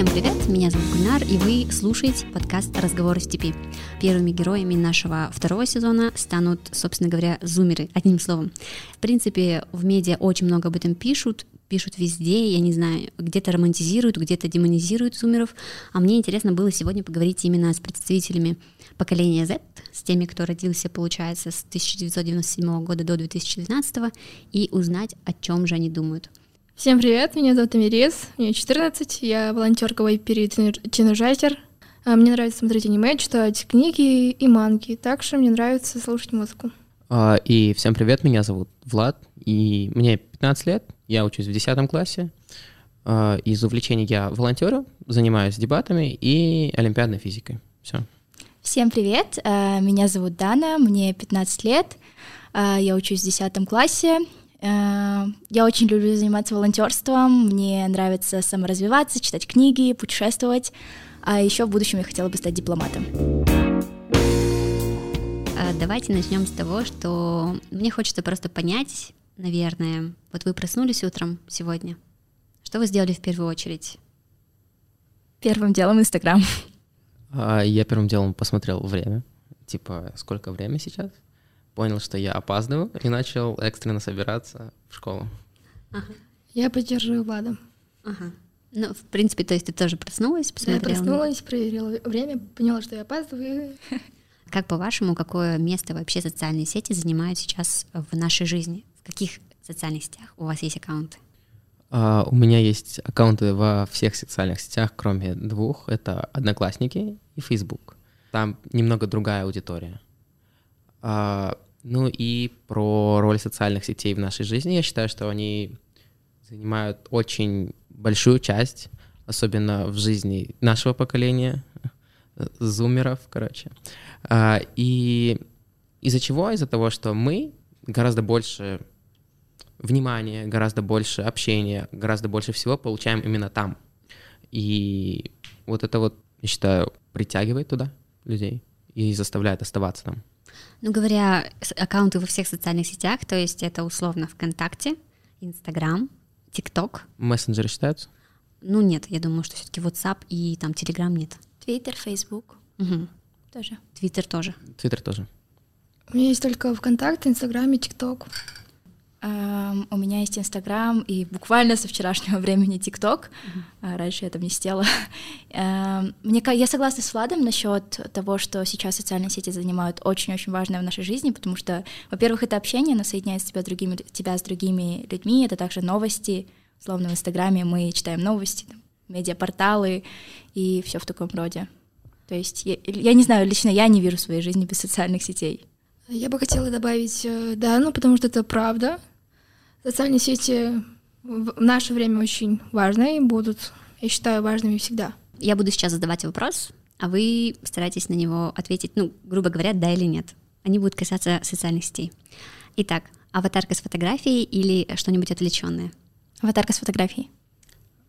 Всем привет, меня зовут Гульнар, и вы слушаете подкаст «Разговоры в степи». Первыми героями нашего второго сезона станут, собственно говоря, зумеры, одним словом. В принципе, в медиа очень много об этом пишут, пишут везде, я не знаю, где-то романтизируют, где-то демонизируют зумеров, а мне интересно было сегодня поговорить именно с представителями поколения Z, с теми, кто родился, получается, с 1997 года до 2012, и узнать, о чем же они думают. Всем привет, меня зовут Амирез, мне 14, я волонтерка в Вайпери Тинержайтер. А, мне нравится смотреть аниме, читать книги и манги, также мне нравится слушать музыку. А, и всем привет, меня зовут Влад, и мне 15 лет, я учусь в 10 классе. А, из увлечений я волонтерю, занимаюсь дебатами и олимпиадной физикой. Все. Всем привет, меня зовут Дана, мне 15 лет, я учусь в 10 классе, я очень люблю заниматься волонтерством, мне нравится саморазвиваться, читать книги, путешествовать, а еще в будущем я хотела бы стать дипломатом. А, давайте начнем с того, что мне хочется просто понять, наверное, вот вы проснулись утром сегодня, что вы сделали в первую очередь? Первым делом Инстаграм. А, я первым делом посмотрел время, типа сколько время сейчас, понял, что я опаздываю, и начал экстренно собираться в школу. Ага. Я поддерживаю Влада. Ага. Ну, в принципе, то есть ты тоже проснулась, посмотрела? Я проснулась, проверила время, поняла, что я опаздываю. Как по-вашему, какое место вообще социальные сети занимают сейчас в нашей жизни? В каких социальных сетях у вас есть аккаунты? Uh, у меня есть аккаунты во всех социальных сетях, кроме двух. Это Одноклассники и Facebook. Там немного другая аудитория. А, ну и про роль социальных сетей в нашей жизни. Я считаю, что они занимают очень большую часть, особенно в жизни нашего поколения, зумеров, короче. А, и из-за чего? Из-за того, что мы гораздо больше внимания, гораздо больше общения, гораздо больше всего получаем именно там. И вот это вот, я считаю, притягивает туда людей и заставляет оставаться там. Ну, говоря аккаунты во всех социальных сетях, то есть это условно ВКонтакте, Инстаграм, ТикТок. Мессенджеры считаются? Ну, нет, я думаю, что все-таки WhatsApp и там Telegram нет. Твиттер, Facebook. Угу. Тоже. Твиттер тоже. Твиттер тоже. У меня есть только ВКонтакте, Инстаграм и ТикТок. Um, у меня есть Инстаграм и буквально со вчерашнего времени ТикТок. Uh-huh. раньше я там не сидела. uh, мне, я согласна с Владом насчет того, что сейчас социальные сети занимают очень-очень важное в нашей жизни, потому что, во-первых, это общение, оно соединяет тебя, другими, тебя с другими людьми, это также новости. Словно в Инстаграме мы читаем новости, там, медиапорталы и все в таком роде. То есть я, я не знаю, лично я не вижу своей жизни без социальных сетей. Я бы хотела добавить э, да, ну потому что это правда. Социальные сети в наше время очень важны и будут, я считаю, важными всегда. Я буду сейчас задавать вопрос, а вы постарайтесь на него ответить, ну, грубо говоря, да или нет. Они будут касаться социальных сетей. Итак, аватарка с фотографией или что-нибудь отвлеченное? Аватарка с фотографией.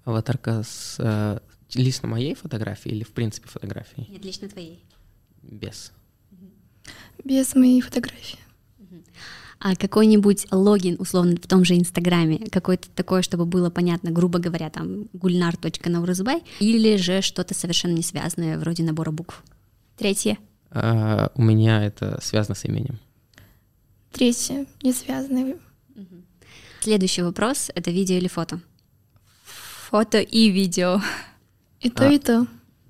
Аватарка с э, лично моей фотографии или в принципе фотографии? Нет, лично твоей. Без. Без моей фотографии а какой-нибудь логин, условно, в том же Инстаграме, какой-то такое, чтобы было понятно, грубо говоря, там, gulnar.nauruzbay, или же что-то совершенно не связанное, вроде набора букв? Третье. А, у меня это связано с именем. Третье, не связанное. Угу. Следующий вопрос — это видео или фото? Фото и видео. И то, а, и то.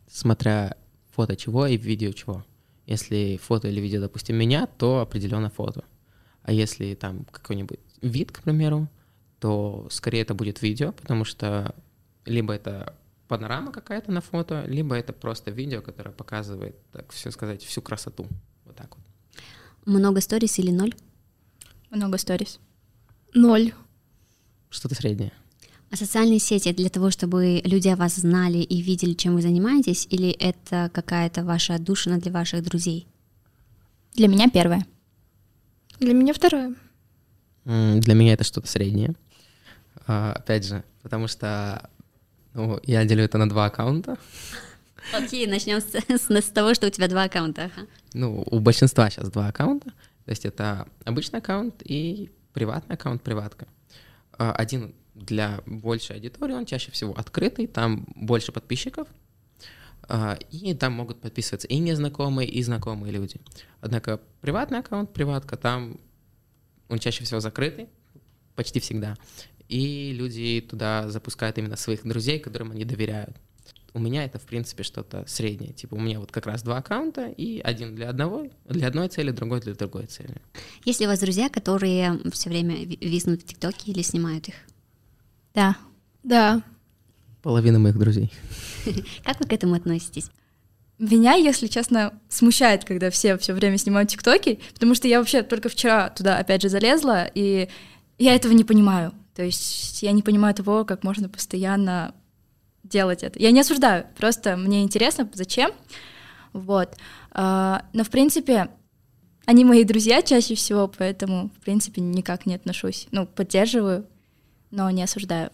Смотря фото чего и видео чего. Если фото или видео, допустим, меня, то определенно фото. А если там какой-нибудь вид, к примеру, то скорее это будет видео, потому что либо это панорама какая-то на фото, либо это просто видео, которое показывает, так все сказать, всю красоту. Вот так вот. Много сторис или ноль? Много сторис. Ноль. Что-то среднее. А социальные сети для того, чтобы люди о вас знали и видели, чем вы занимаетесь, или это какая-то ваша отдушина для ваших друзей? Для меня первое. Для меня второе. Для меня это что-то среднее. А, опять же, потому что ну, я делю это на два аккаунта. Окей, начнем с, с, с того, что у тебя два аккаунта. Ага. Ну, у большинства сейчас два аккаунта. То есть это обычный аккаунт и приватный аккаунт, приватка. А, один для большей аудитории, он чаще всего открытый, там больше подписчиков, и там могут подписываться и незнакомые, и знакомые люди. Однако приватный аккаунт, приватка, там он чаще всего закрытый, почти всегда, и люди туда запускают именно своих друзей, которым они доверяют. У меня это, в принципе, что-то среднее. Типа у меня вот как раз два аккаунта, и один для одного, для одной цели, другой для другой цели. Есть ли у вас друзья, которые все время виснут в ТикТоке или снимают их? Да. Да. Половина моих друзей. Как вы к этому относитесь? Меня, если честно, смущает, когда все все время снимают ТикТоки, потому что я вообще только вчера туда опять же залезла, и я этого не понимаю. То есть я не понимаю того, как можно постоянно делать это. Я не осуждаю, просто мне интересно, зачем. Вот. А, но, в принципе, они мои друзья чаще всего, поэтому, в принципе, никак не отношусь. Ну, поддерживаю, но не осуждаю.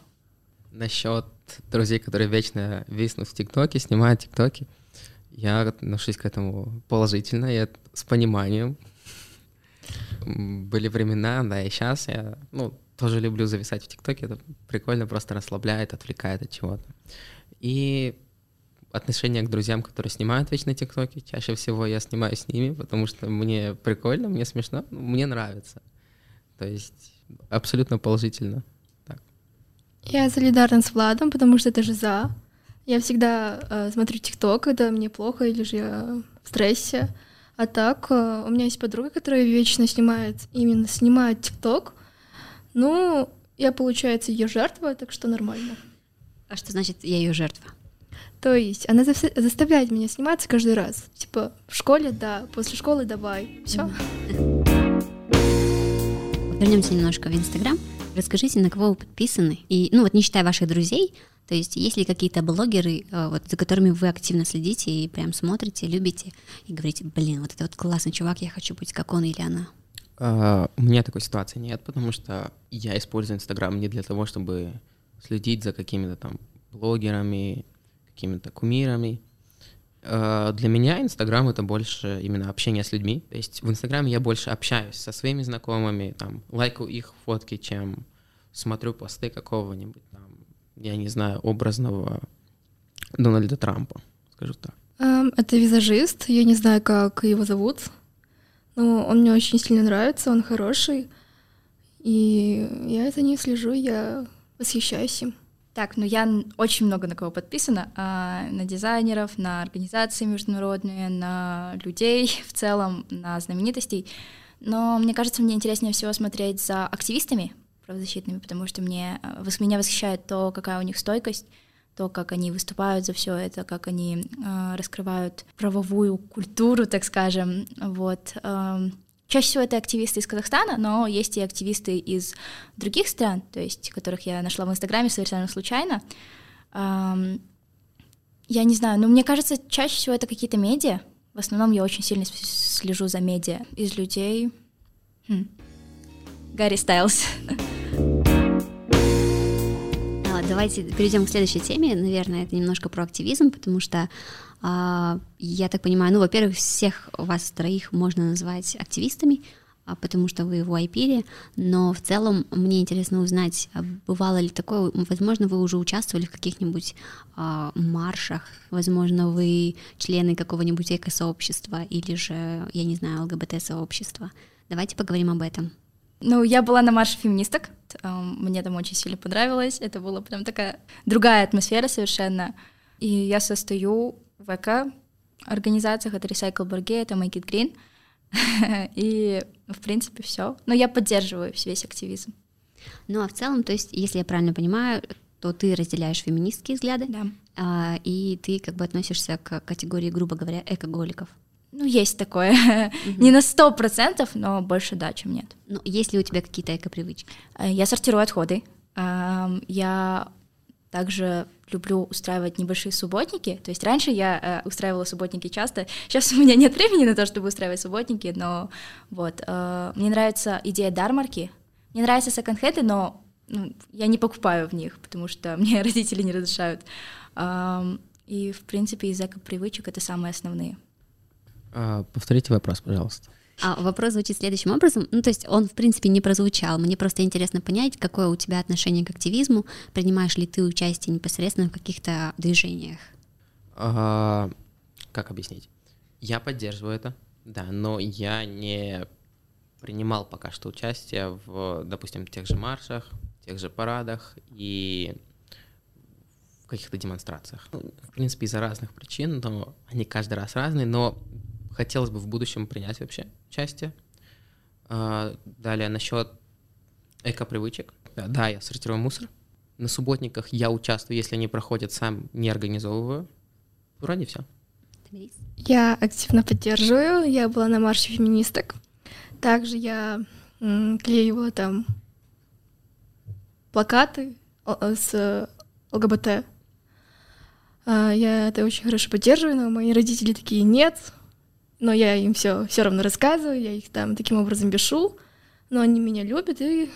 Насчет друзей, которые вечно виснут в ТикТоке, снимают ТикТоки, я отношусь к этому положительно, я с пониманием. Были времена, да, и сейчас я, ну, тоже люблю зависать в ТикТоке, это прикольно, просто расслабляет, отвлекает от чего-то. И отношение к друзьям, которые снимают вечно ТикТоки, чаще всего я снимаю с ними, потому что мне прикольно, мне смешно, мне нравится. То есть абсолютно положительно. Я солидарна с Владом, потому что это же за. Я всегда э, смотрю ТикТок, когда мне плохо или же я в стрессе. А так, э, у меня есть подруга, которая вечно снимает, именно снимает ТикТок, ну, я, получается, ее жертва, так что нормально. А что значит я ее жертва? То есть она заставляет меня сниматься каждый раз. Типа в школе, да, после школы давай. Все. Вернемся немножко в Инстаграм. Расскажите, на кого вы подписаны? И, ну вот не считая ваших друзей, то есть есть ли какие-то блогеры, э, вот, за которыми вы активно следите и прям смотрите, любите и говорите, блин, вот это вот классный чувак, я хочу быть как он или она? Uh, у меня такой ситуации нет, потому что я использую Инстаграм не для того, чтобы следить за какими-то там блогерами, какими-то кумирами. Uh, для меня Инстаграм это больше именно общение с людьми. То есть в Инстаграме я больше общаюсь со своими знакомыми, там, лайкаю их фотки, чем смотрю посты какого-нибудь там, я не знаю, образного Дональда Трампа, скажу так. Um, это визажист, я не знаю, как его зовут. Ну, он мне очень сильно нравится, он хороший. И я за ним слежу, я восхищаюсь им. Так, ну я очень много на кого подписана, а, на дизайнеров, на организации международные, на людей в целом, на знаменитостей. Но мне кажется, мне интереснее всего смотреть за активистами правозащитными, потому что мне, э, меня восхищает то, какая у них стойкость, то, как они выступают за все это, как они э, раскрывают правовую культуру, так скажем. Вот. Э, чаще всего это активисты из Казахстана, но есть и активисты из других стран, то есть которых я нашла в Инстаграме совершенно случайно. Я не знаю, но мне кажется, чаще всего это какие-то медиа. В основном я очень сильно слежу за медиа. Из людей... Хм. Гарри Стайлз. Давайте перейдем к следующей теме. Наверное, это немножко про активизм, потому что а, я так понимаю, ну, во-первых, всех вас троих можно назвать активистами, а, потому что вы в Уайпире, но в целом мне интересно узнать, а бывало ли такое, возможно, вы уже участвовали в каких-нибудь а, маршах, возможно, вы члены какого-нибудь эко-сообщества или же, я не знаю, ЛГБТ-сообщества. Давайте поговорим об этом. Ну, я была на марше феминисток, мне там очень сильно понравилось, это была прям такая другая атмосфера совершенно. И я состою в эко организациях, это Recycle Бурге, это Make It Green, и, в принципе, все. Но я поддерживаю весь активизм. Ну, а в целом, то есть, если я правильно понимаю, то ты разделяешь феминистские взгляды, да. а, и ты как бы относишься к категории, грубо говоря, экоголиков. Ну, есть такое. Mm-hmm. Не на сто процентов, но больше да, чем нет. Ну, есть ли у тебя какие-то эко-привычки? Э, я сортирую отходы. Я также люблю устраивать небольшие субботники. То есть раньше я э, устраивала субботники часто. Сейчас у меня нет времени на то, чтобы устраивать субботники, но вот. Э, мне нравится идея дармарки. Мне нравятся секонд-хенды, но ну, я не покупаю в них, потому что мне родители не разрешают. Э, и, в принципе, из эко-привычек это самые основные. А, повторите вопрос, пожалуйста. А вопрос звучит следующим образом. Ну, то есть он, в принципе, не прозвучал. Мне просто интересно понять, какое у тебя отношение к активизму. Принимаешь ли ты участие непосредственно в каких-то движениях? А, как объяснить? Я поддерживаю это, да, но я не принимал пока что участие в, допустим, тех же маршах, тех же парадах и в каких-то демонстрациях. Ну, в принципе, из-за разных причин, но они каждый раз разные, но хотелось бы в будущем принять вообще участие. А, далее, насчет эко-привычек. Да, я сортирую мусор. На субботниках я участвую, если они проходят, сам не организовываю. Вроде все. Я активно поддерживаю. Я была на марше феминисток. Также я клеила там плакаты с ЛГБТ. А, я это очень хорошо поддерживаю, но мои родители такие нет. Но я им все все равно рассказываю, я их там таким образом бешу, но они меня любят, и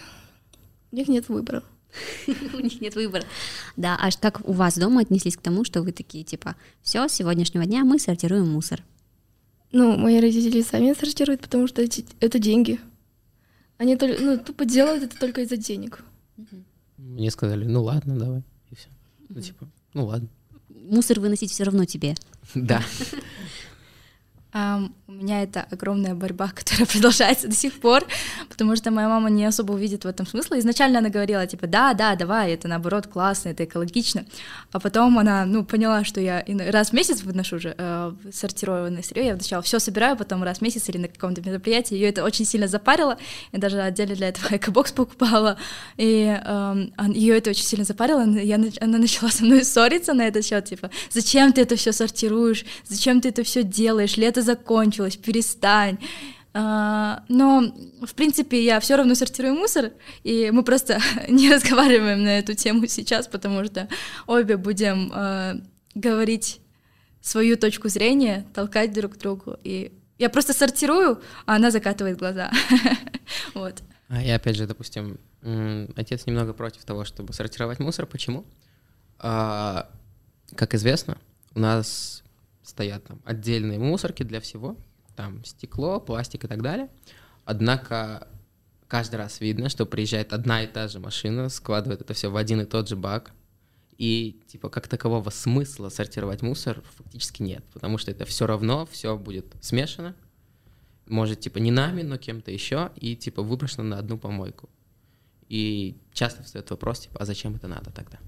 у них нет выбора. У них нет выбора. Да, а как у вас дома отнеслись к тому, что вы такие, типа, все, с сегодняшнего дня мы сортируем мусор? Ну, мои родители сами сортируют, потому что это деньги. Они только, ну, тупо делают это только из-за денег. Мне сказали, ну ладно, давай, и все. Ну, типа, ну ладно. Мусор выносить все равно тебе. Да. Um, у меня это огромная борьба, которая продолжается до сих пор, потому что моя мама не особо увидит в этом смысла. Изначально она говорила, типа, да, да, давай, это наоборот классно, это экологично. А потом она, ну, поняла, что я раз в месяц выношу уже э, сортированное сырье, я сначала все собираю, потом раз в месяц или на каком-то мероприятии. Ее это очень сильно запарило. Я даже отдельно для этого экобокс покупала. И э, ее это очень сильно запарило. Я, она начала со мной ссориться на этот счет, типа, зачем ты это все сортируешь, зачем ты это все делаешь, лето закончилось, перестань. Uh, но, в принципе, я все равно сортирую мусор, и мы просто не разговариваем на эту тему сейчас, потому что обе будем uh, говорить свою точку зрения, толкать друг другу. И я просто сортирую, а она закатывает глаза. вот. А я опять же, допустим, отец немного против того, чтобы сортировать мусор. Почему? А, как известно, у нас стоят там отдельные мусорки для всего, там стекло, пластик и так далее. Однако каждый раз видно, что приезжает одна и та же машина, складывает это все в один и тот же бак, и типа как такового смысла сортировать мусор фактически нет, потому что это все равно, все будет смешано, может типа не нами, но кем-то еще, и типа выброшено на одну помойку. И часто встает вопрос, типа, а зачем это надо тогда?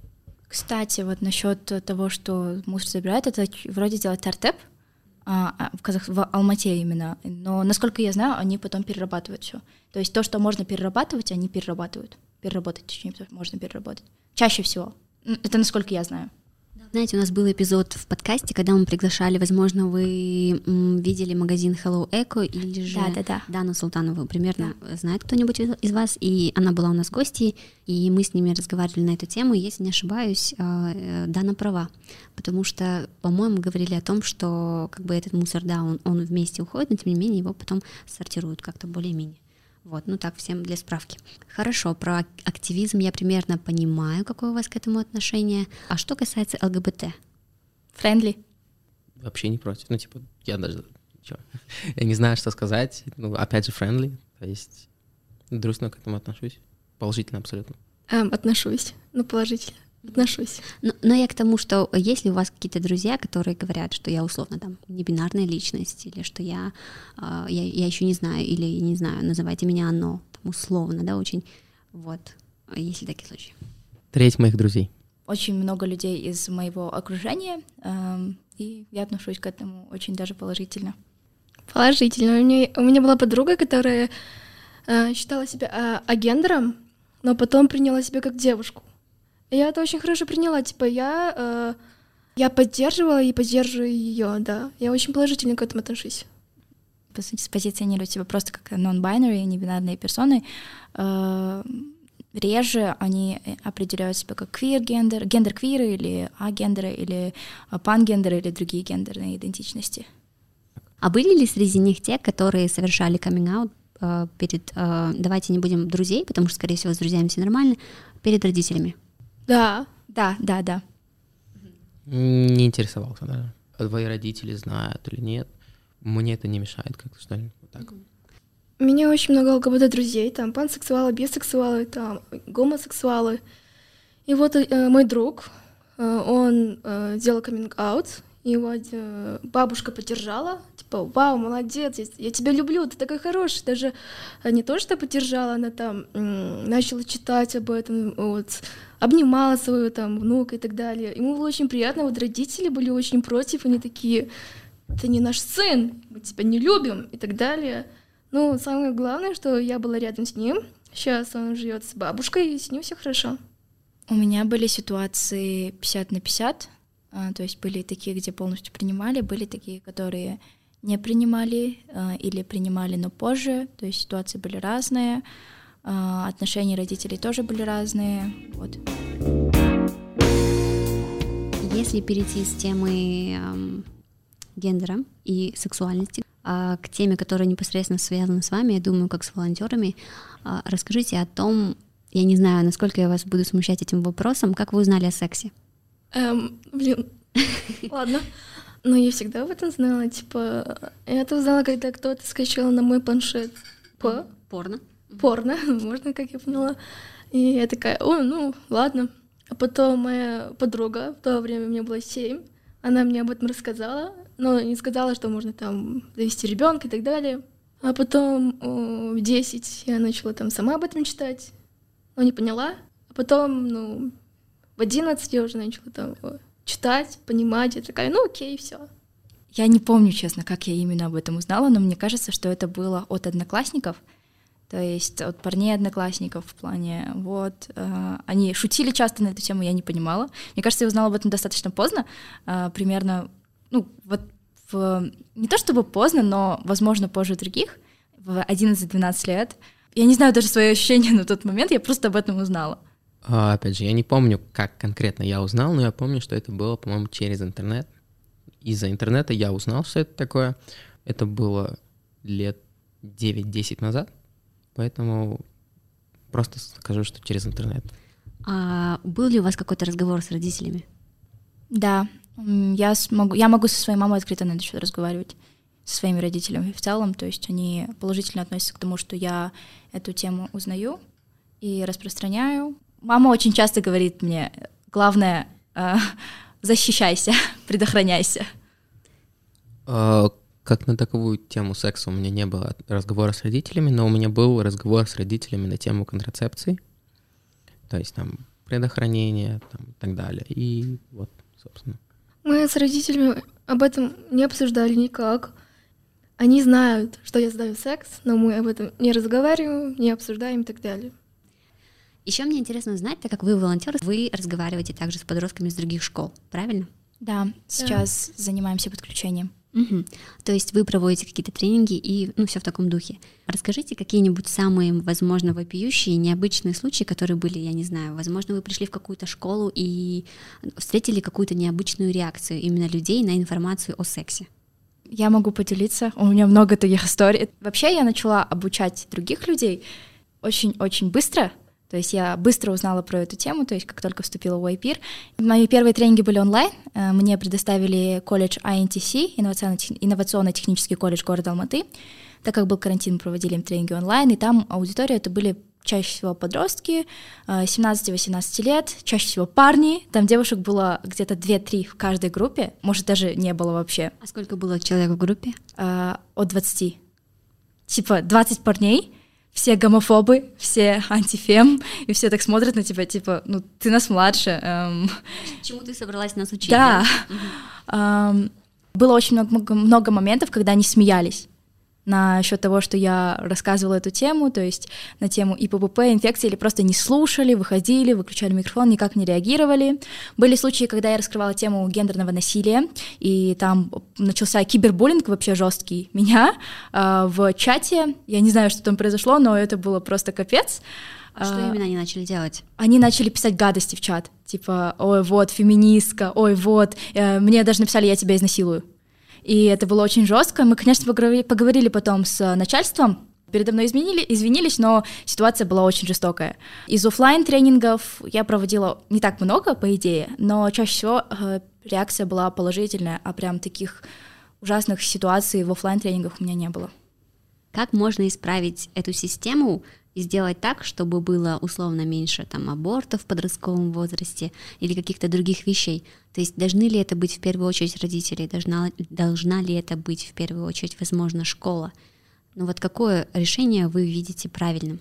Кстати, вот насчет того, что мусор забирают, это вроде делает Тартеп а, а, в, Казах... в Алмате именно. Но, насколько я знаю, они потом перерабатывают все. То есть то, что можно перерабатывать, они перерабатывают. Переработать, точнее, можно переработать. Чаще всего. Это насколько я знаю. Знаете, у нас был эпизод в подкасте, когда мы приглашали, возможно, вы видели магазин Hello Eco или же да, да, да. Дану Султанову, примерно да. знает кто-нибудь из вас, и она была у нас гостьей, и мы с ними разговаривали на эту тему, и, если не ошибаюсь, а, э, Дана права, потому что, по-моему, говорили о том, что как бы этот мусор, да, он, он вместе уходит, но тем не менее его потом сортируют как-то более-менее. Вот, ну так, всем для справки. Хорошо, про активизм я примерно понимаю, какое у вас к этому отношение. А что касается ЛГБТ? Friendly? Вообще не против. Ну, типа, я даже... Чё? Я не знаю, что сказать. Ну, опять же, friendly. То есть дружно к этому отношусь. Положительно абсолютно. Эм, отношусь. Ну, положительно отношусь. Но, но я к тому, что если у вас какие-то друзья, которые говорят, что я условно там не бинарная личность, или что я, э, я, я еще не знаю, или не знаю, называйте меня оно, там, условно, да, очень, вот, если такие случаи. Треть моих друзей. Очень много людей из моего окружения, э, и я отношусь к этому очень даже положительно. Положительно. У меня, у меня была подруга, которая э, считала себя э, агендером, но потом приняла себя как девушку. Я это очень хорошо приняла, типа я, э, я поддерживала и поддерживаю ее, да. Я очень положительно к этому отношусь. По сути, спозиционирую себя просто как non-binary, небинарные персоны. Э, реже они определяют себя как квир-гендер, гендер-квиры или агендеры, или пангендеры, или другие гендерные идентичности. А были ли среди них те, которые совершали каминг-аут э, перед, э, давайте не будем друзей, потому что, скорее всего, с друзьями все нормально, перед родителями? Да. Да, да, да. Не интересовался, да. Твои родители знают или нет. Мне это не мешает как-то, что ли, вот так. У меня очень много ЛГБТ друзей, там пансексуалы, бисексуалы, там гомосексуалы. И вот э, мой друг, э, он э, делал каминг-аут, вот э, бабушка поддержала, типа, вау, молодец, я, я тебя люблю, ты такой хороший. Даже э, не то, что поддержала, она там м, начала читать об этом, вот, обнимала своего там внука и так далее. Ему было очень приятно, вот родители были очень против, они такие, ты не наш сын, мы тебя не любим и так далее. Ну, самое главное, что я была рядом с ним. Сейчас он живет с бабушкой, и с ним все хорошо. У меня были ситуации 50 на 50, а, то есть были такие, где полностью принимали, были такие, которые не принимали а, или принимали, но позже, то есть ситуации были разные, отношения родителей тоже были разные, вот. Если перейти с темы эм, гендера и сексуальности а, к теме, которая непосредственно связана с вами, я думаю, как с волонтерами, а, расскажите о том, я не знаю, насколько я вас буду смущать этим вопросом, как вы узнали о сексе? Эм, блин, ладно. Но я всегда об этом знала, типа, я это узнала, когда кто-то скачал на мой планшет по Порно. Порно, можно, как я поняла. И я такая, о, ну, ладно. А потом моя подруга, в то время мне было семь, она мне об этом рассказала, но не сказала, что можно там завести ребенка и так далее. А потом в 10 я начала там сама об этом читать, но не поняла. А потом, ну, в 11 я уже начала там читать, понимать. Я такая, ну окей, все. Я не помню, честно, как я именно об этом узнала, но мне кажется, что это было от одноклассников, то есть от парней одноклассников в плане, вот, э, они шутили часто на эту тему, я не понимала. Мне кажется, я узнала об этом достаточно поздно, э, примерно, ну, вот в, не то чтобы поздно, но, возможно, позже других, в 11-12 лет. Я не знаю даже свои ощущения на тот момент, я просто об этом узнала. А, опять же, я не помню, как конкретно я узнал, но я помню, что это было, по-моему, через интернет. Из-за интернета я узнал, что это такое. Это было лет 9-10 назад, поэтому просто скажу, что через интернет. А был ли у вас какой-то разговор с родителями? Да, я смогу, я могу со своей мамой открыто на этот счет разговаривать, со своими родителями в целом, то есть они положительно относятся к тому, что я эту тему узнаю и распространяю. Мама очень часто говорит мне, главное, э, защищайся, предохраняйся. А, Как на таковую тему секса у меня не было разговора с родителями, но у меня был разговор с родителями на тему контрацепции, то есть там предохранение там, и так далее. И вот, собственно. Мы с родителями об этом не обсуждали никак. Они знают, что я сдаю секс, но мы об этом не разговариваем, не обсуждаем и так далее. Еще мне интересно знать, так как вы волонтер, вы разговариваете также с подростками из других школ, правильно? Да, сейчас занимаемся подключением. Мгм. То есть вы проводите какие-то тренинги и ну все в таком духе. Расскажите какие-нибудь самые, возможно, вопиющие, необычные случаи, которые были, я не знаю, возможно, вы пришли в какую-то школу и встретили какую-то необычную реакцию именно людей на информацию о сексе. Я могу поделиться, у меня много таких историй. Вообще я начала обучать других людей очень-очень быстро, то есть я быстро узнала про эту тему, то есть как только вступила в YPIR. Мои первые тренинги были онлайн, э, мне предоставили колледж INTC, инновационно-тех- инновационно-технический колледж города Алматы. Так как был карантин, мы проводили им тренинги онлайн, и там аудитория это были чаще всего подростки, э, 17-18 лет, чаще всего парни, там девушек было где-то 2-3 в каждой группе, может даже не было вообще. А сколько было человек в группе? э, от 20. Типа 20 парней, все гомофобы, все антифем, и все так смотрят на тебя, типа, ну, ты нас младше. эм, Чему ты собралась нас учить? да. Эм, было очень много, много моментов, когда они смеялись насчет того, что я рассказывала эту тему, то есть на тему ИПП, инфекции, или просто не слушали, выходили, выключали микрофон, никак не реагировали. Были случаи, когда я раскрывала тему гендерного насилия, и там начался кибербуллинг вообще жесткий. Меня э, в чате, я не знаю, что там произошло, но это было просто капец. А Что именно они начали делать? они начали писать гадости в чат, типа, ой, вот, феминистка, ой, вот, э, мне даже написали, я тебя изнасилую. И это было очень жестко. Мы, конечно, поговори- поговорили потом с э, начальством, передо мной изменили, извинились, но ситуация была очень жестокая. Из оффлайн тренингов я проводила не так много, по идее, но чаще всего э, реакция была положительная, а прям таких ужасных ситуаций в оффлайн тренингах у меня не было. Как можно исправить эту систему и сделать так, чтобы было условно меньше там абортов в подростковом возрасте или каких-то других вещей? То есть должны ли это быть в первую очередь родители, должна, должна ли это быть в первую очередь, возможно, школа? Ну вот какое решение вы видите правильным?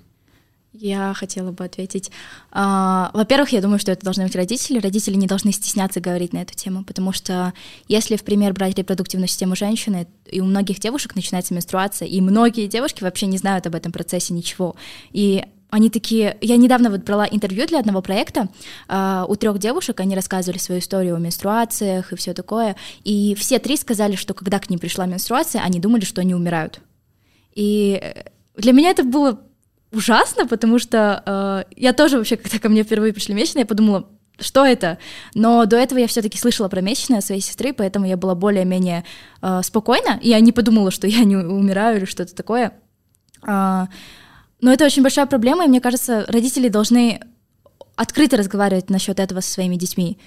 Я хотела бы ответить. А, во-первых, я думаю, что это должны быть родители. Родители не должны стесняться говорить на эту тему, потому что если, в пример, брать репродуктивную систему женщины, и у многих девушек начинается менструация, и многие девушки вообще не знают об этом процессе ничего. И они такие... Я недавно вот брала интервью для одного проекта. Uh, у трех девушек они рассказывали свою историю о менструациях и все такое. И все три сказали, что когда к ним пришла менструация, они думали, что они умирают. И для меня это было ужасно, потому что э, я тоже вообще, когда ко мне впервые пришли месячные, я подумала, что это? Но до этого я все-таки слышала про месячные от своей сестры, поэтому я была более-менее э, спокойна, и я не подумала, что я не умираю или что-то такое. Э, но это очень большая проблема, и мне кажется, родители должны открыто разговаривать насчет этого со своими детьми.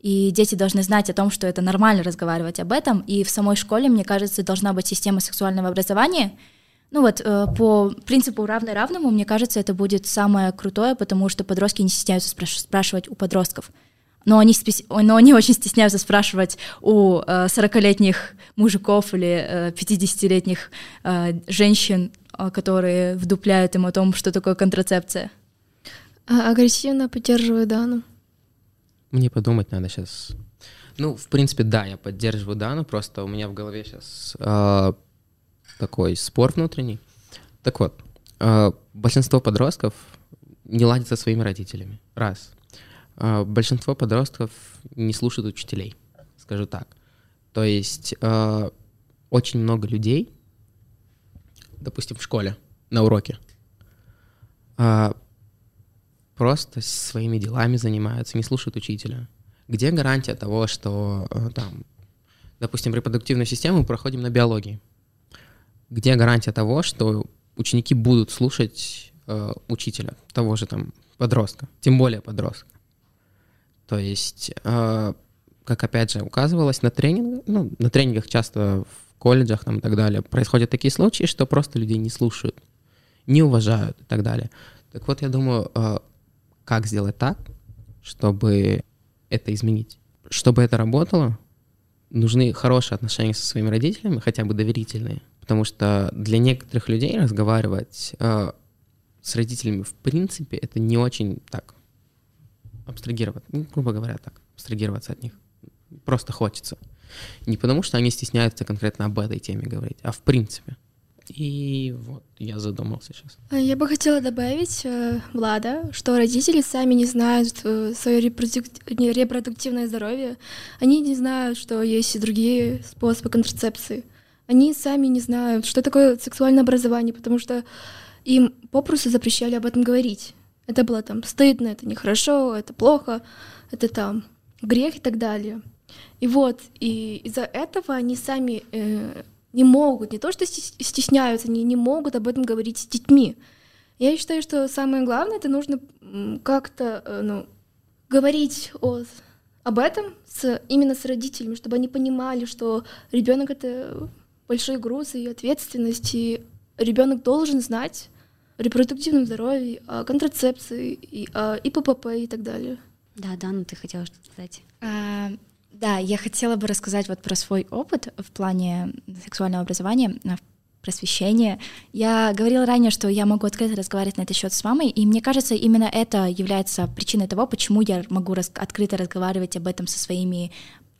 И дети должны знать о том, что это нормально разговаривать об этом. И в самой школе, мне кажется, должна быть система сексуального образования, ну вот, э, по принципу равный равному, мне кажется, это будет самое крутое, потому что подростки не стесняются спраш- спрашивать у подростков. Но они, спи- но они очень стесняются спрашивать у э, 40-летних мужиков или э, 50-летних э, женщин, э, которые вдупляют им о том, что такое контрацепция. А, агрессивно поддерживаю Дану. Мне подумать надо сейчас. Ну, в принципе, да, я поддерживаю Дану, просто у меня в голове сейчас э, такой спор внутренний. Так вот, э, большинство подростков не ладят со своими родителями. Раз. Э, большинство подростков не слушают учителей, скажу так. То есть э, очень много людей, допустим, в школе, на уроке, просто своими делами занимаются, не слушают учителя. Где гарантия того, что там, допустим, репродуктивную систему проходим на биологии? Где гарантия того, что ученики будут слушать э, учителя, того же там подростка, тем более подростка. То есть, э, как опять же указывалось на тренингах, ну, на тренингах часто в колледжах там, и так далее, происходят такие случаи, что просто людей не слушают, не уважают и так далее. Так вот, я думаю, э, как сделать так, чтобы это изменить? Чтобы это работало, нужны хорошие отношения со своими родителями, хотя бы доверительные – Потому что для некоторых людей разговаривать э, с родителями в принципе это не очень так абстрагировать, ну, грубо говоря, так, абстрагироваться от них. Просто хочется. Не потому, что они стесняются конкретно об этой теме говорить, а в принципе. И вот я задумался сейчас. А я бы хотела добавить, э, Влада, что родители сами не знают э, свое репродуктивное здоровье. Они не знают, что есть и другие способы контрацепции они сами не знают, что такое сексуальное образование, потому что им попросту запрещали об этом говорить. Это было там стыдно, это нехорошо, это плохо, это там грех и так далее. И вот, и из-за этого они сами э, не могут, не то что стесняются, они не могут об этом говорить с детьми. Я считаю, что самое главное, это нужно как-то э, ну, говорить о, об этом с, именно с родителями, чтобы они понимали, что ребенок это большой груз и ответственность, и ребенок должен знать о репродуктивном здоровье, о контрацепции, и о ИППП и так далее. Да, да, ну ты хотела что-то сказать. А, да, я хотела бы рассказать вот про свой опыт в плане сексуального образования, просвещения. Я говорила ранее, что я могу открыто разговаривать на этот счет с мамой, и мне кажется, именно это является причиной того, почему я могу раз открыто разговаривать об этом со своими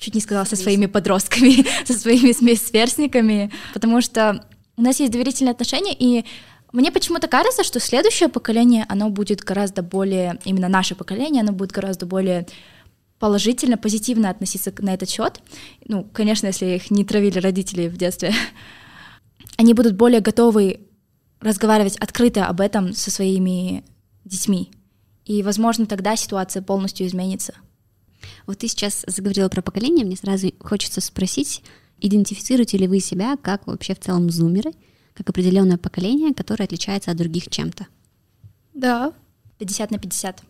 чуть не сказала, со своими подростками, со своими сверстниками, потому что у нас есть доверительные отношения, и мне почему-то кажется, что следующее поколение, оно будет гораздо более, именно наше поколение, оно будет гораздо более положительно, позитивно относиться на этот счет. Ну, конечно, если их не травили родители в детстве, они будут более готовы разговаривать открыто об этом со своими детьми. И, возможно, тогда ситуация полностью изменится. Вот ты сейчас заговорила про поколение, мне сразу хочется спросить, идентифицируете ли вы себя как вообще в целом зумеры, как определенное поколение, которое отличается от других чем-то? Да. 50 на 50.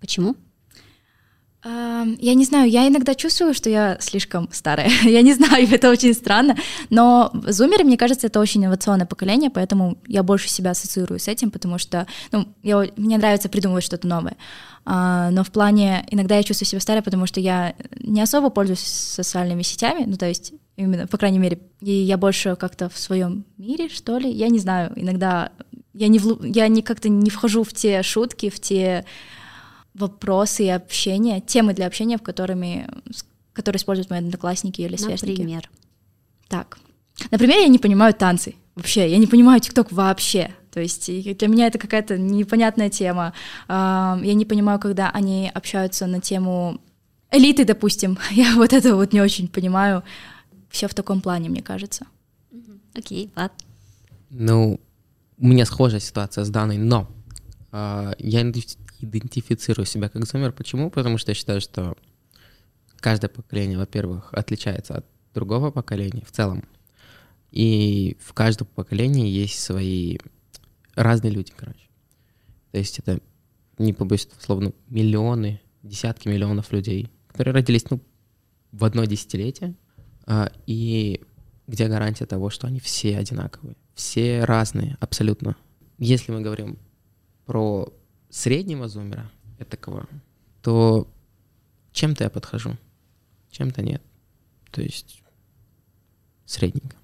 Почему? Я не знаю, я иногда чувствую, что я слишком старая. я не знаю, это очень странно. Но зумеры, мне кажется, это очень инновационное поколение, поэтому я больше себя ассоциирую с этим, потому что ну, я, мне нравится придумывать что-то новое. А, но в плане иногда я чувствую себя старой, потому что я не особо пользуюсь социальными сетями, ну то есть именно, по крайней мере, и я больше как-то в своем мире, что ли, я не знаю, иногда я не, в, я не как-то не вхожу в те шутки, в те вопросы и общение, темы для общения, в которыми, которые используют мои одноклассники или сверстники. Например? Так. Например, я не понимаю танцы. Вообще, я не понимаю ТикТок вообще. То есть для меня это какая-то непонятная тема. Я не понимаю, когда они общаются на тему элиты, допустим. Я вот это вот не очень понимаю. Все в таком плане, мне кажется. Окей, okay, Влад. Ну, у меня схожая ситуация с данной, но э, я идентифицирую себя как зумер. Почему? Потому что я считаю, что каждое поколение, во-первых, отличается от другого поколения в целом. И в каждом поколении есть свои разные люди, короче. То есть это, не побоюсь слова, ну, миллионы, десятки миллионов людей, которые родились ну, в одно десятилетие, а, и где гарантия того, что они все одинаковые, все разные абсолютно. Если мы говорим про среднего зумера, этакого, то чем-то я подхожу, чем-то нет. То есть средненько.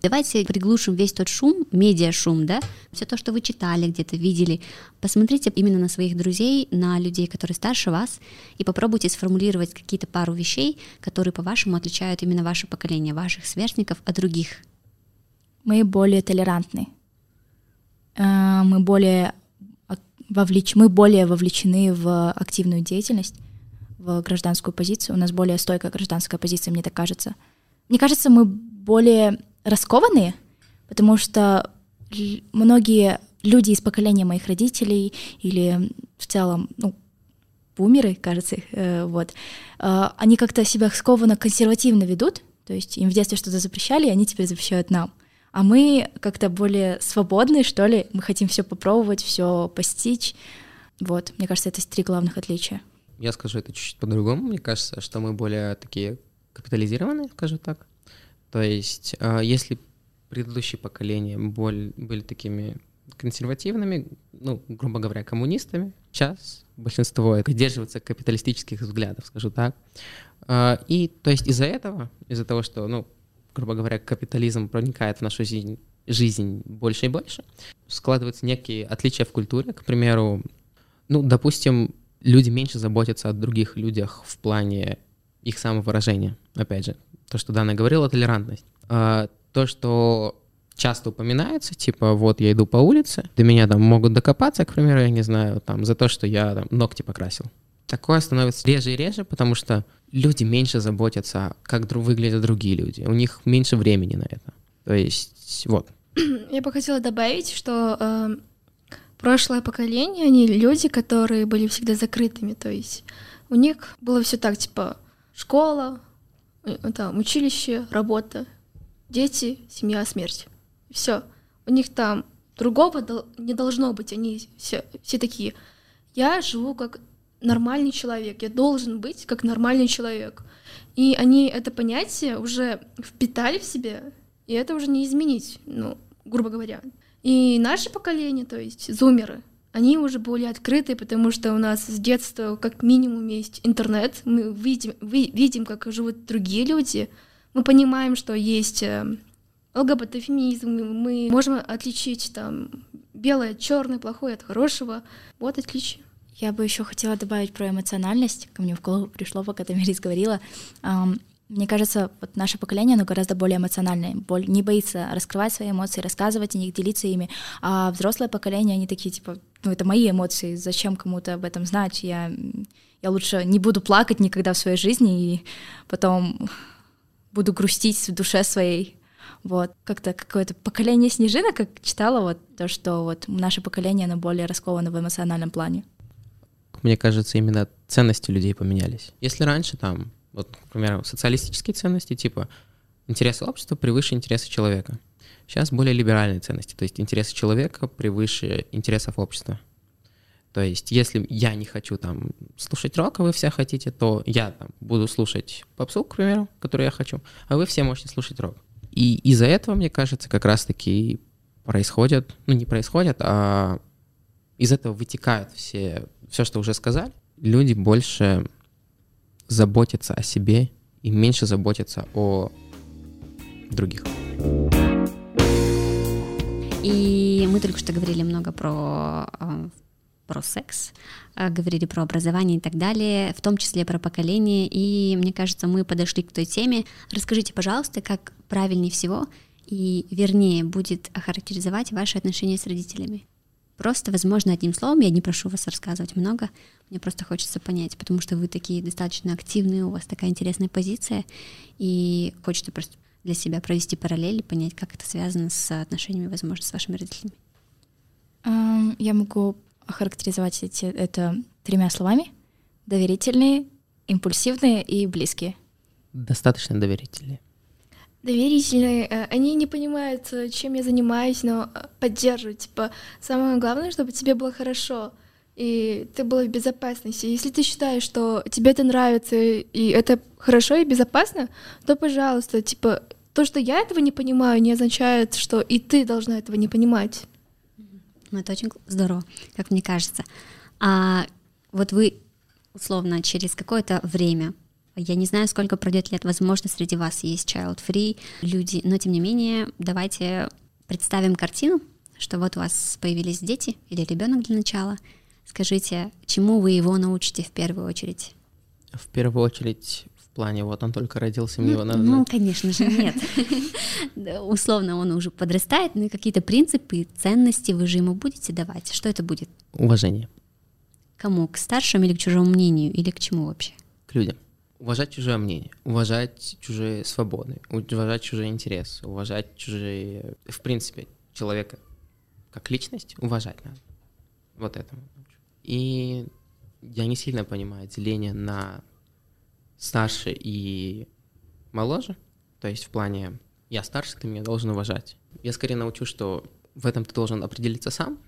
Давайте приглушим весь тот шум, медиа-шум, да, все то, что вы читали, где-то видели. Посмотрите именно на своих друзей, на людей, которые старше вас, и попробуйте сформулировать какие-то пару вещей, которые, по-вашему, отличают именно ваше поколение, ваших сверстников от других. Мы более толерантны. Э, мы более вовлеч... мы более вовлечены в активную деятельность, в гражданскую позицию. У нас более стойкая гражданская позиция, мне так кажется. Мне кажется, мы более раскованные, потому что многие люди из поколения моих родителей или в целом, ну, бумеры, кажется, э, вот, э, они как-то себя скованно консервативно ведут, то есть им в детстве что-то запрещали, и они теперь запрещают нам. А мы как-то более свободные, что ли, мы хотим все попробовать, все постичь. Вот, мне кажется, это три главных отличия. Я скажу это чуть-чуть по-другому. Мне кажется, что мы более такие капитализированные, скажу так. То есть, а, если предыдущие поколения были такими консервативными, ну, грубо говоря, коммунистами, сейчас большинство придерживается капиталистических взглядов, скажу так. А, и то есть из-за этого, из-за того, что, ну, грубо говоря, капитализм проникает в нашу жизнь, жизнь больше и больше, складываются некие отличия в культуре. К примеру, ну, допустим, люди меньше заботятся о других людях в плане их самовыражения. Опять же, то, что Дана говорила, толерантность. А, то, что часто упоминается, типа, вот я иду по улице, до меня там могут докопаться, к примеру, я не знаю, там, за то, что я там ногти покрасил. Такое становится реже и реже, потому что люди меньше заботятся, как выглядят другие люди. У них меньше времени на это. То есть, вот. Я бы хотела добавить, что э, прошлое поколение, они люди, которые были всегда закрытыми. То есть у них было все так, типа, школа, э, там, училище, работа, дети, семья, смерть. Все. У них там другого не должно быть. Они все, все такие. Я живу как нормальный человек, я должен быть как нормальный человек. И они это понятие уже впитали в себе, и это уже не изменить, ну, грубо говоря. И наше поколение, то есть зумеры, они уже более открыты, потому что у нас с детства как минимум есть интернет, мы видим, вы, видим, как живут другие люди, мы понимаем, что есть э, ЛГБТ-феминизм, мы можем отличить там белое от черное, плохое от хорошего. Вот отличие. Я бы еще хотела добавить про эмоциональность. Ко мне в голову пришло, пока ты Мирис говорила. Мне кажется, вот наше поколение, оно гораздо более эмоциональное, не боится раскрывать свои эмоции, рассказывать о них, делиться ими. А взрослое поколение, они такие, типа, ну, это мои эмоции, зачем кому-то об этом знать? Я, я лучше не буду плакать никогда в своей жизни, и потом буду грустить в душе своей. Вот, как-то какое-то поколение снежинок, как читала, вот то, что вот наше поколение, оно более расковано в эмоциональном плане мне кажется, именно ценности людей поменялись. Если раньше там, вот, к примеру, социалистические ценности, типа интересы общества превыше интересы человека. Сейчас более либеральные ценности, то есть интересы человека превыше интересов общества. То есть, если я не хочу там слушать рок, а вы все хотите, то я там буду слушать попсу, к примеру, которую я хочу, а вы все можете слушать рок. И из-за этого, мне кажется, как раз-таки происходят, ну не происходят, а из этого вытекают все, все, что уже сказали. Люди больше заботятся о себе и меньше заботятся о других. И мы только что говорили много про э, про секс, э, говорили про образование и так далее, в том числе про поколение, и мне кажется, мы подошли к той теме. Расскажите, пожалуйста, как правильнее всего и вернее будет охарактеризовать ваши отношения с родителями. Просто, возможно, одним словом, я не прошу вас рассказывать много, мне просто хочется понять, потому что вы такие достаточно активные, у вас такая интересная позиция, и хочется просто для себя провести параллель и понять, как это связано с отношениями, возможно, с вашими родителями. Я могу охарактеризовать эти, это тремя словами. Доверительные, импульсивные и близкие. Достаточно доверительные. Доверительные, э, они не понимают, э, чем я занимаюсь, но э, поддерживают. Типа, самое главное, чтобы тебе было хорошо, и ты была в безопасности. Если ты считаешь, что тебе это нравится, и это хорошо и безопасно, то, пожалуйста, типа, то, что я этого не понимаю, не означает, что и ты должна этого не понимать. Ну, это очень здорово, как мне кажется. А вот вы, условно, через какое-то время, я не знаю, сколько пройдет лет, возможно, среди вас есть child-free люди, но тем не менее, давайте представим картину, что вот у вас появились дети или ребенок для начала. Скажите, чему вы его научите в первую очередь? В первую очередь плане, вот он только родился, мне ну, его надо... Ну, конечно же, нет. Условно, он уже подрастает, но какие-то принципы, ценности вы же ему будете давать. Что это будет? Уважение. Кому? К старшему или к чужому мнению? Или к чему вообще? К людям. Уважать чужое мнение, уважать чужие свободы, уважать чужие интересы, уважать чужие... В принципе, человека как личность уважать надо. Вот это. И я не сильно понимаю деление на старше и моложе. То есть в плане я старше, ты меня должен уважать. Я скорее научу, что в этом ты должен определиться сам,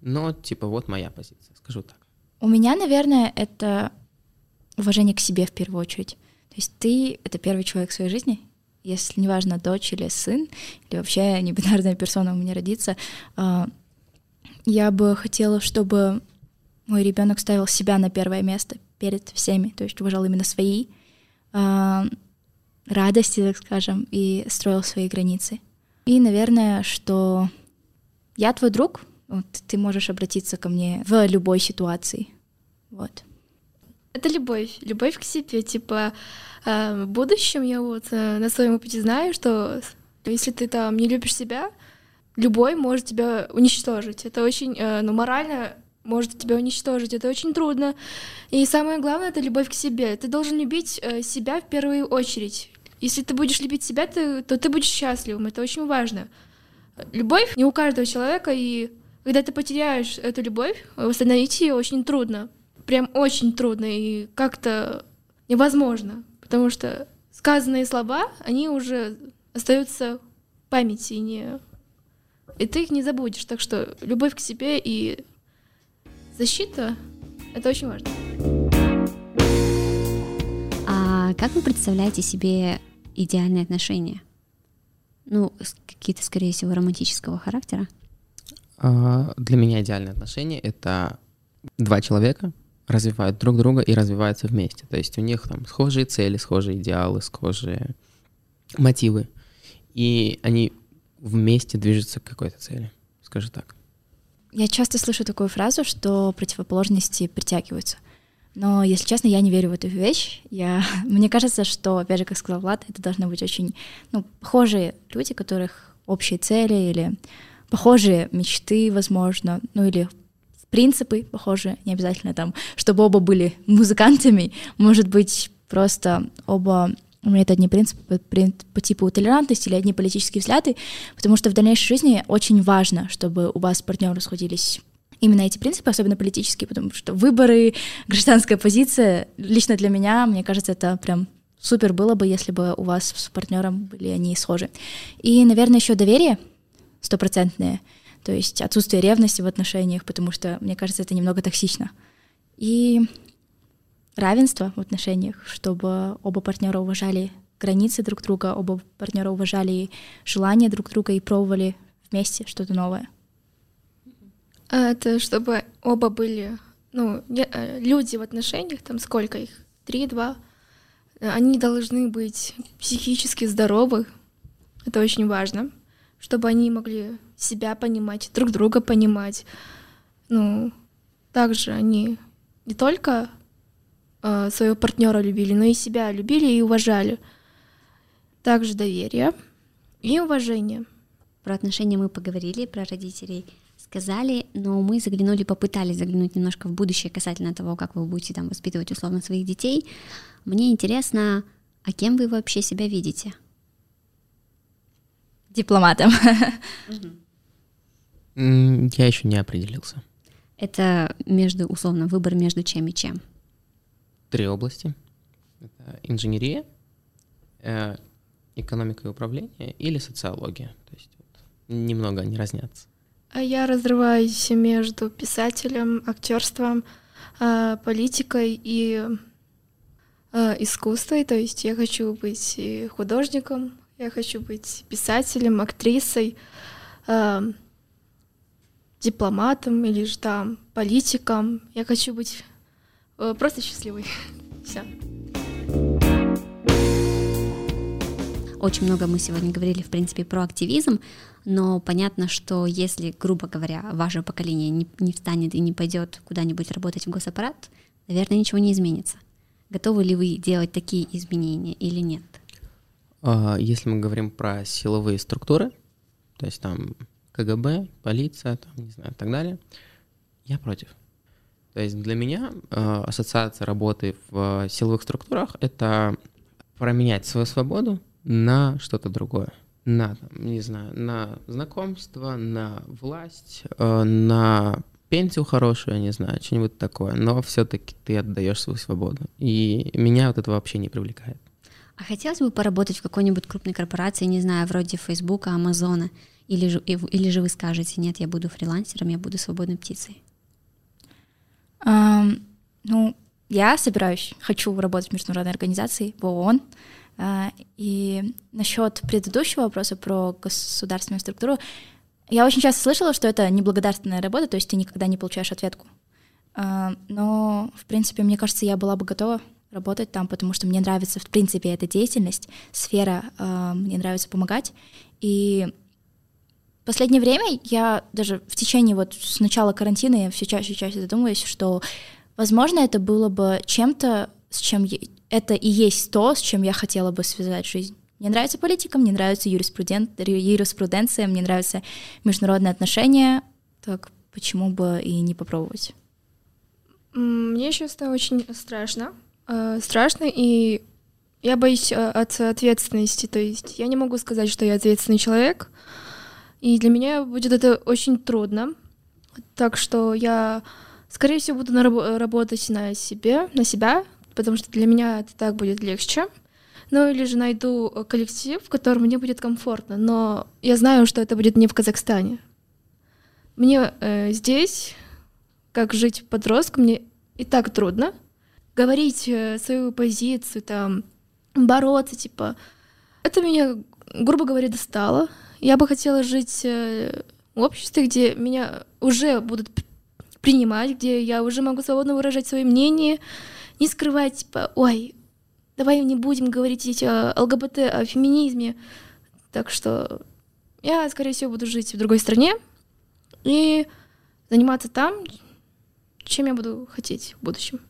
но типа вот моя позиция, скажу так. У меня, наверное, это уважение к себе в первую очередь. То есть ты — это первый человек в своей жизни, если неважно, дочь или сын, или вообще небинарная персона у меня родится, а, я бы хотела, чтобы мой ребенок ставил себя на первое место перед всеми, то есть уважал именно свои э, радости, так скажем, и строил свои границы. И, наверное, что я твой друг, вот, ты можешь обратиться ко мне в любой ситуации. Вот. Это любовь, любовь к себе. Типа, э, в будущем я вот э, на своем опыте знаю, что если ты там не любишь себя, любой может тебя уничтожить. Это очень, э, ну, морально может тебя уничтожить. Это очень трудно. И самое главное — это любовь к себе. Ты должен любить э, себя в первую очередь. Если ты будешь любить себя, ты, то ты будешь счастливым. Это очень важно. Любовь не у каждого человека, и когда ты потеряешь эту любовь, восстановить ее очень трудно. Прям очень трудно и как-то невозможно. Потому что сказанные слова, они уже остаются в памяти, и, не... и ты их не забудешь. Так что любовь к себе и защита — это очень важно. А как вы представляете себе идеальные отношения? Ну, какие-то, скорее всего, романтического характера? А, для меня идеальные отношения — это два человека развивают друг друга и развиваются вместе. То есть у них там схожие цели, схожие идеалы, схожие мотивы. И они вместе движутся к какой-то цели, скажу так. Я часто слышу такую фразу, что противоположности притягиваются. Но, если честно, я не верю в эту вещь. Я... Мне кажется, что, опять же, как сказал Влад, это должны быть очень ну, похожие люди, у которых общие цели или похожие мечты, возможно, ну или принципы похожие, не обязательно там, чтобы оба были музыкантами, может быть, просто оба у меня это одни принципы по, типу толерантности или одни политические взгляды, потому что в дальнейшей жизни очень важно, чтобы у вас партнеры расходились именно эти принципы, особенно политические, потому что выборы, гражданская позиция, лично для меня, мне кажется, это прям супер было бы, если бы у вас с партнером были они схожи. И, наверное, еще доверие стопроцентное. То есть отсутствие ревности в отношениях, потому что, мне кажется, это немного токсично. И равенство в отношениях, чтобы оба партнера уважали границы друг друга, оба партнера уважали желания друг друга и пробовали вместе что-то новое. А это чтобы оба были, ну, э, люди в отношениях, там сколько их, три, два, они должны быть психически здоровы, это очень важно, чтобы они могли себя понимать, друг друга понимать. Ну, также они не только э, своего партнера любили, но и себя любили и уважали. Также доверие и уважение. Про отношения мы поговорили, про родителей сказали, но мы заглянули, попытались заглянуть немножко в будущее касательно того, как вы будете там воспитывать условно своих детей. Мне интересно, а кем вы вообще себя видите? Дипломатом. Я еще не определился. Это между, условно, выбор между чем и чем? Три области. Это инженерия, э, экономика и управление или социология. То есть вот, немного они разнятся. А я разрываюсь между писателем, актерством, э, политикой и э, искусством. То есть я хочу быть и художником, я хочу быть писателем, актрисой, э, дипломатом или же там политиком. Я хочу быть э, просто счастливой. Все. Очень много мы сегодня говорили, в принципе, про активизм, но понятно, что если, грубо говоря, ваше поколение не, не встанет и не пойдет куда-нибудь работать в госаппарат, наверное, ничего не изменится. Готовы ли вы делать такие изменения или нет? А, если мы говорим про силовые структуры, то есть там КГБ, полиция, там, не знаю, и так далее, я против. То есть для меня э, ассоциация работы в силовых структурах — это променять свою свободу на что-то другое. На, не знаю, на знакомство, на власть, э, на пенсию хорошую, я не знаю, что-нибудь такое. Но все-таки ты отдаешь свою свободу. И меня вот это вообще не привлекает. А хотелось бы поработать в какой-нибудь крупной корпорации, не знаю, вроде Фейсбука, Амазона, или же, или же вы скажете, нет, я буду фрилансером, я буду свободной птицей? Um, ну, я собираюсь, хочу работать в международной организации, в ООН, а, и насчет предыдущего вопроса про государственную структуру, я очень часто слышала, что это неблагодарственная работа, то есть ты никогда не получаешь ответку. А, но, в принципе, мне кажется, я была бы готова работать там, потому что мне нравится, в принципе, эта деятельность, сфера, а, мне нравится помогать. И в последнее время я даже в течение вот с начала карантина я все чаще и чаще задумываюсь, что, возможно, это было бы чем-то, с чем это и есть то, с чем я хотела бы связать жизнь. Мне нравится политика, мне нравится юриспруден... юриспруденция, мне нравятся международные отношения. Так почему бы и не попробовать? Мне сейчас это очень страшно. Э, страшно, и я боюсь э, от ответственности. То есть я не могу сказать, что я ответственный человек. И для меня будет это очень трудно. Так что я, скорее всего, буду работать на себе, на себя, потому что для меня это так будет легче. Ну или же найду э, коллектив, в котором мне будет комфортно, но я знаю, что это будет не в Казахстане. Мне э, здесь, как жить подростком, мне и так трудно говорить э, свою позицию, там, бороться, типа. Это меня, грубо говоря, достало. Я бы хотела жить э, в обществе, где меня уже будут принимать, где я уже могу свободно выражать свое мнение, не скрывать, типа, ой, давай не будем говорить о ЛГБТ, о феминизме. Так что я, скорее всего, буду жить в другой стране и заниматься там, чем я буду хотеть в будущем.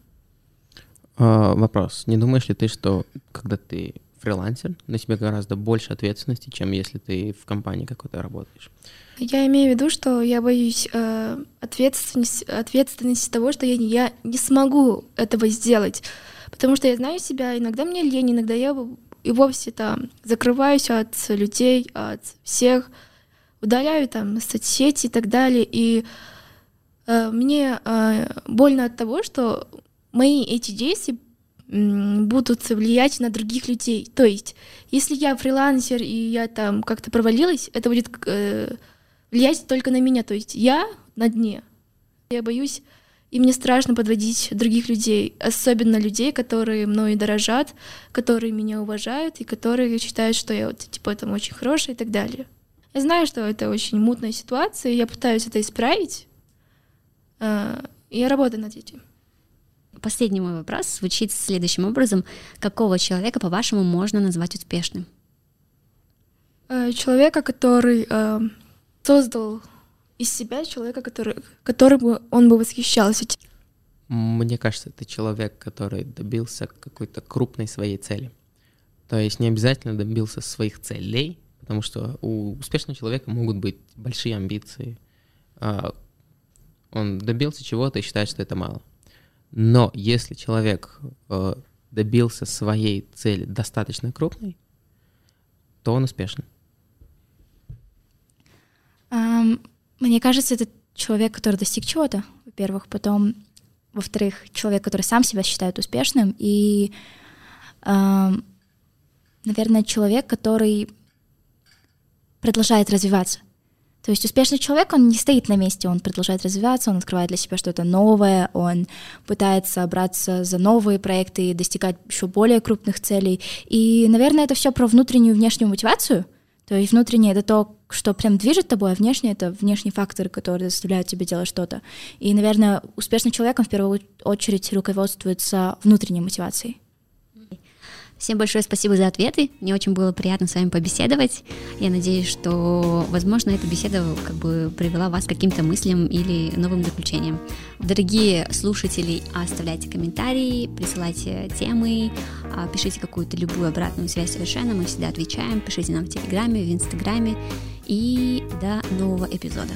А, вопрос. Не думаешь ли ты, что когда ты фрилансер, на тебе гораздо больше ответственности, чем если ты в компании какой-то работаешь? Я имею в виду, что я боюсь э, ответственности, ответственности того, что я я не смогу этого сделать. Потому что я знаю себя, иногда мне лень, иногда я и вовсе там закрываюсь от людей, от всех, удаляю там соцсети и так далее. И э, мне э, больно от того, что мои эти действия будут влиять на других людей. То есть, если я фрилансер и я там как-то провалилась, это будет э, влиять только на меня. То есть я на дне. Я боюсь, и мне страшно подводить других людей, особенно людей, которые мной дорожат, которые меня уважают и которые считают, что я вот типа там очень хорошая и так далее. Я знаю, что это очень мутная ситуация, и я пытаюсь это исправить, э, и я работаю над этим. Последний мой вопрос звучит следующим образом. Какого человека, по-вашему, можно назвать успешным? Э, человека, который э, создал из себя человека, который, которым бы он бы восхищался. Мне кажется, это человек, который добился какой-то крупной своей цели. То есть не обязательно добился своих целей, потому что у успешного человека могут быть большие амбиции. А, он добился чего-то и считает, что это мало. Но если человек э, добился своей цели достаточно крупной, то он успешен. Um, мне кажется, это человек, который достиг чего-то, во-первых, потом, во-вторых, человек, который сам себя считает успешным, и, um, наверное, человек, который продолжает развиваться. То есть успешный человек, он не стоит на месте, он продолжает развиваться, он открывает для себя что-то новое, он пытается браться за новые проекты и достигать еще более крупных целей. И, наверное, это все про внутреннюю и внешнюю мотивацию. То есть внутреннее — это то, что прям движет тобой, а внешнее — это внешние факторы, которые заставляют тебя делать что-то. И, наверное, успешный человек, он в первую очередь руководствуется внутренней мотивацией. Всем большое спасибо за ответы. Мне очень было приятно с вами побеседовать. Я надеюсь, что, возможно, эта беседа как бы привела вас к каким-то мыслям или новым заключениям. Дорогие слушатели, оставляйте комментарии, присылайте темы, а, пишите какую-то любую обратную связь совершенно. Мы всегда отвечаем. Пишите нам в Телеграме, в Инстаграме. И до нового эпизода.